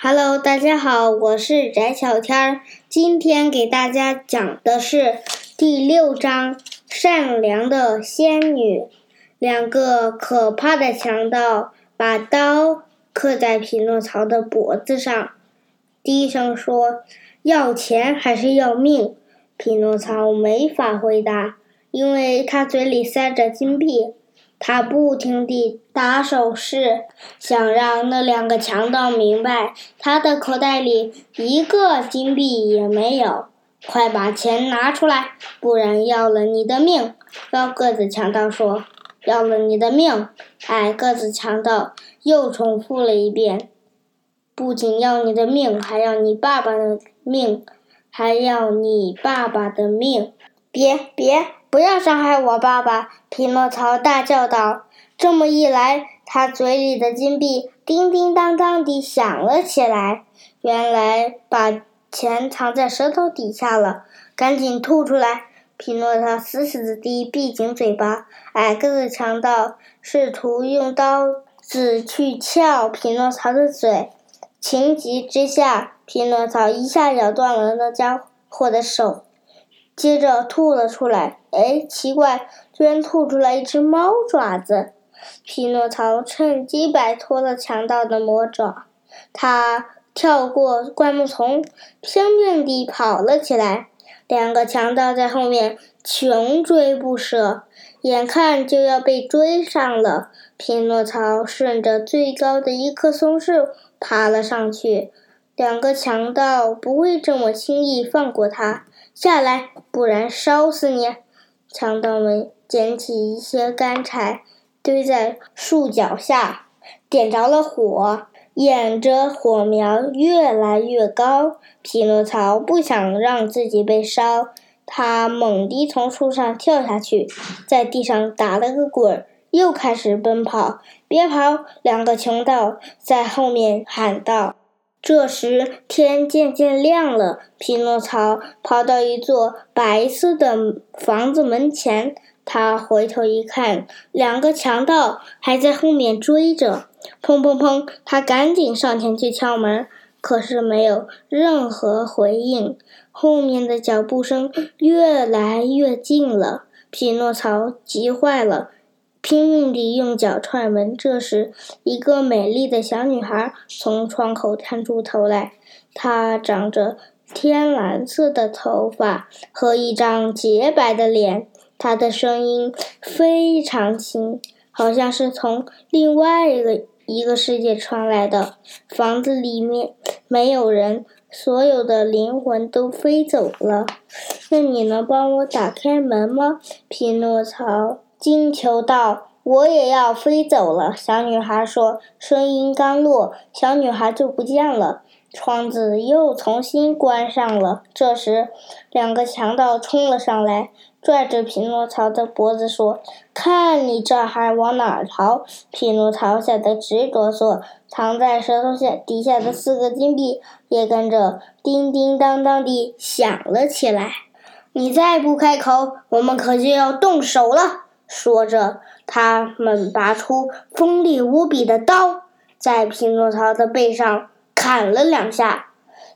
Hello，大家好，我是翟小天儿。今天给大家讲的是第六章《善良的仙女》。两个可怕的强盗把刀刻在匹诺曹的脖子上，低声说：“要钱还是要命？”匹诺曹没法回答，因为他嘴里塞着金币。他不停地打手势，想让那两个强盗明白，他的口袋里一个金币也没有。快把钱拿出来，不然要了你的命！高个子强盗说：“要了你的命！”矮个子强盗又重复了一遍：“不仅要你的命，还要你爸爸的命，还要你爸爸的命！”别别！不要伤害我爸爸！匹诺曹大叫道。这么一来，他嘴里的金币叮叮当当地响了起来。原来把钱藏在舌头底下了，赶紧吐出来！匹诺曹死死地闭紧嘴巴。矮个子强盗试图用刀子去撬匹诺曹的嘴，情急之下，匹诺曹一下咬断了那家伙的手。接着吐了出来，哎，奇怪，居然吐出来一只猫爪子！匹诺曹趁机摆脱了强盗的魔爪，他跳过灌木丛，拼命地跑了起来。两个强盗在后面穷追不舍，眼看就要被追上了。匹诺曹顺着最高的一棵松树爬了上去。两个强盗不会这么轻易放过他。下来，不然烧死你！强盗们捡起一些干柴，堆在树脚下，点着了火，眼着火苗越来越高。匹诺曹不想让自己被烧，他猛地从树上跳下去，在地上打了个滚，又开始奔跑。别跑！两个强盗在后面喊道。这时天渐渐亮了，匹诺曹跑到一座白色的房子门前。他回头一看，两个强盗还在后面追着。砰砰砰！他赶紧上前去敲门，可是没有任何回应。后面的脚步声越来越近了，匹诺曹急坏了。拼命地用脚踹门。这时，一个美丽的小女孩从窗口探出头来。她长着天蓝色的头发和一张洁白的脸。她的声音非常轻，好像是从另外一个一个世界传来的。房子里面没有人，所有的灵魂都飞走了。那你能帮我打开门吗？匹诺曹。金球道：“我也要飞走了。”小女孩说。声音刚落，小女孩就不见了。窗子又重新关上了。这时，两个强盗冲了上来，拽着匹诺曹的脖子说：“看你这还往哪儿逃？”匹诺曹吓得直哆嗦，藏在舌头下底下的四个金币也跟着叮叮当当地响了起来。你再不开口，我们可就要动手了。说着，他们拔出锋利无比的刀，在匹诺曹的背上砍了两下。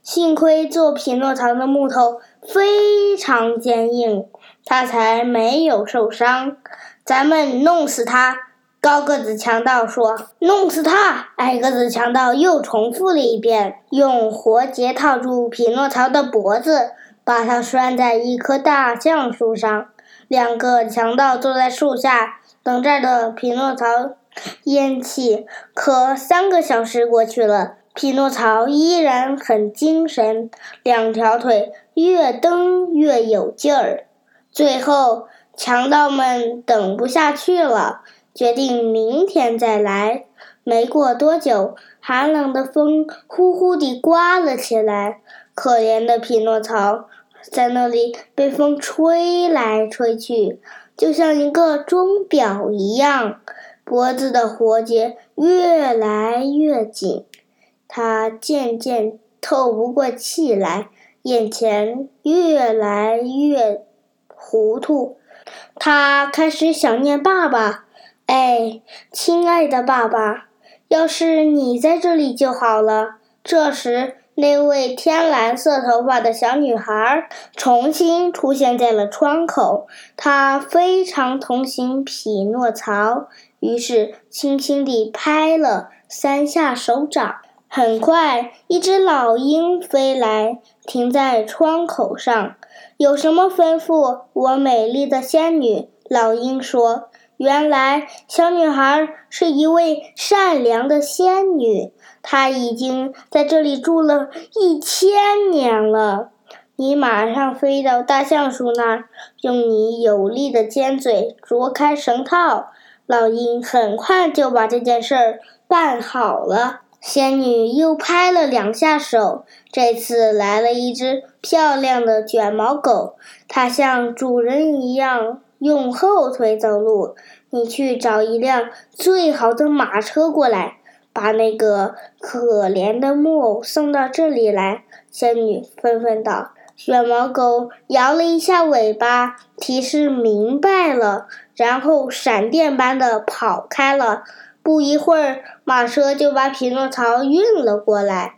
幸亏做匹诺曹的木头非常坚硬，他才没有受伤。咱们弄死他！高个子强盗说：“弄死他！”矮个子强盗又重复了一遍，用活结套住匹诺曹的脖子，把他拴在一棵大橡树上。两个强盗坐在树下等着的匹诺曹咽气，可三个小时过去了，匹诺曹依然很精神，两条腿越蹬越有劲儿。最后，强盗们等不下去了，决定明天再来。没过多久，寒冷的风呼呼地刮了起来，可怜的匹诺曹。在那里被风吹来吹去，就像一个钟表一样，脖子的活结越来越紧，他渐渐透不过气来，眼前越来越糊涂，他开始想念爸爸。哎，亲爱的爸爸，要是你在这里就好了。这时，那位天蓝色头发的小女孩重新出现在了窗口。她非常同情匹诺曹，于是轻轻地拍了三下手掌。很快，一只老鹰飞来，停在窗口上。有什么吩咐，我美丽的仙女？老鹰说：“原来，小女孩是一位善良的仙女。”她已经在这里住了一千年了。你马上飞到大橡树那儿，用你有力的尖嘴啄开绳套。老鹰很快就把这件事儿办好了。仙女又拍了两下手，这次来了一只漂亮的卷毛狗。它像主人一样用后腿走路。你去找一辆最好的马车过来。把那个可怜的木偶送到这里来，仙女纷纷道。卷毛狗摇了一下尾巴，提示明白了，然后闪电般的跑开了。不一会儿，马车就把匹诺曹运了过来。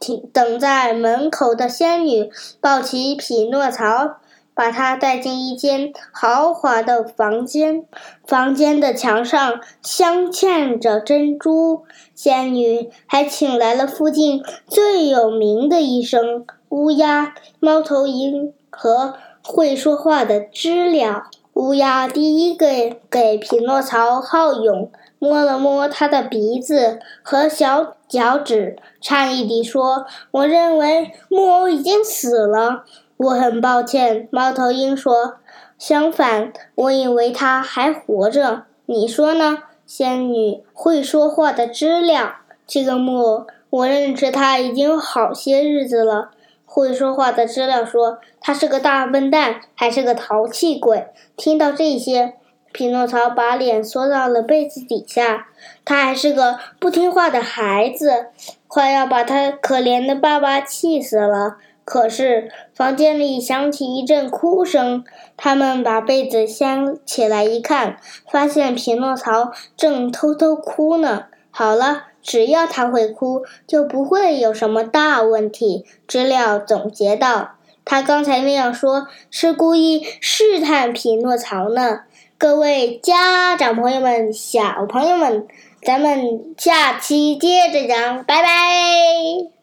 停，等在门口的仙女抱起匹诺曹。把他带进一间豪华的房间，房间的墙上镶嵌着珍珠。仙女还请来了附近最有名的医生——乌鸦、猫头鹰和会说话的知了。乌鸦第一个给匹诺曹号勇，摸了摸他的鼻子和小脚趾，诧异地说：“我认为木偶已经死了。”我很抱歉，猫头鹰说。相反，我以为他还活着。你说呢？仙女会说话的知了，这个木偶，我认识他已经好些日子了。会说话的知了说：“他是个大笨蛋，还是个淘气鬼。”听到这些，匹诺曹把脸缩到了被子底下。他还是个不听话的孩子，快要把他可怜的爸爸气死了。可是，房间里响起一阵哭声。他们把被子掀起来一看，发现匹诺曹正偷偷哭呢。好了，只要他会哭，就不会有什么大问题。知了总结道：“他刚才那样说，是故意试探匹诺曹呢。”各位家长朋友们、小朋友们，咱们下期接着讲，拜拜。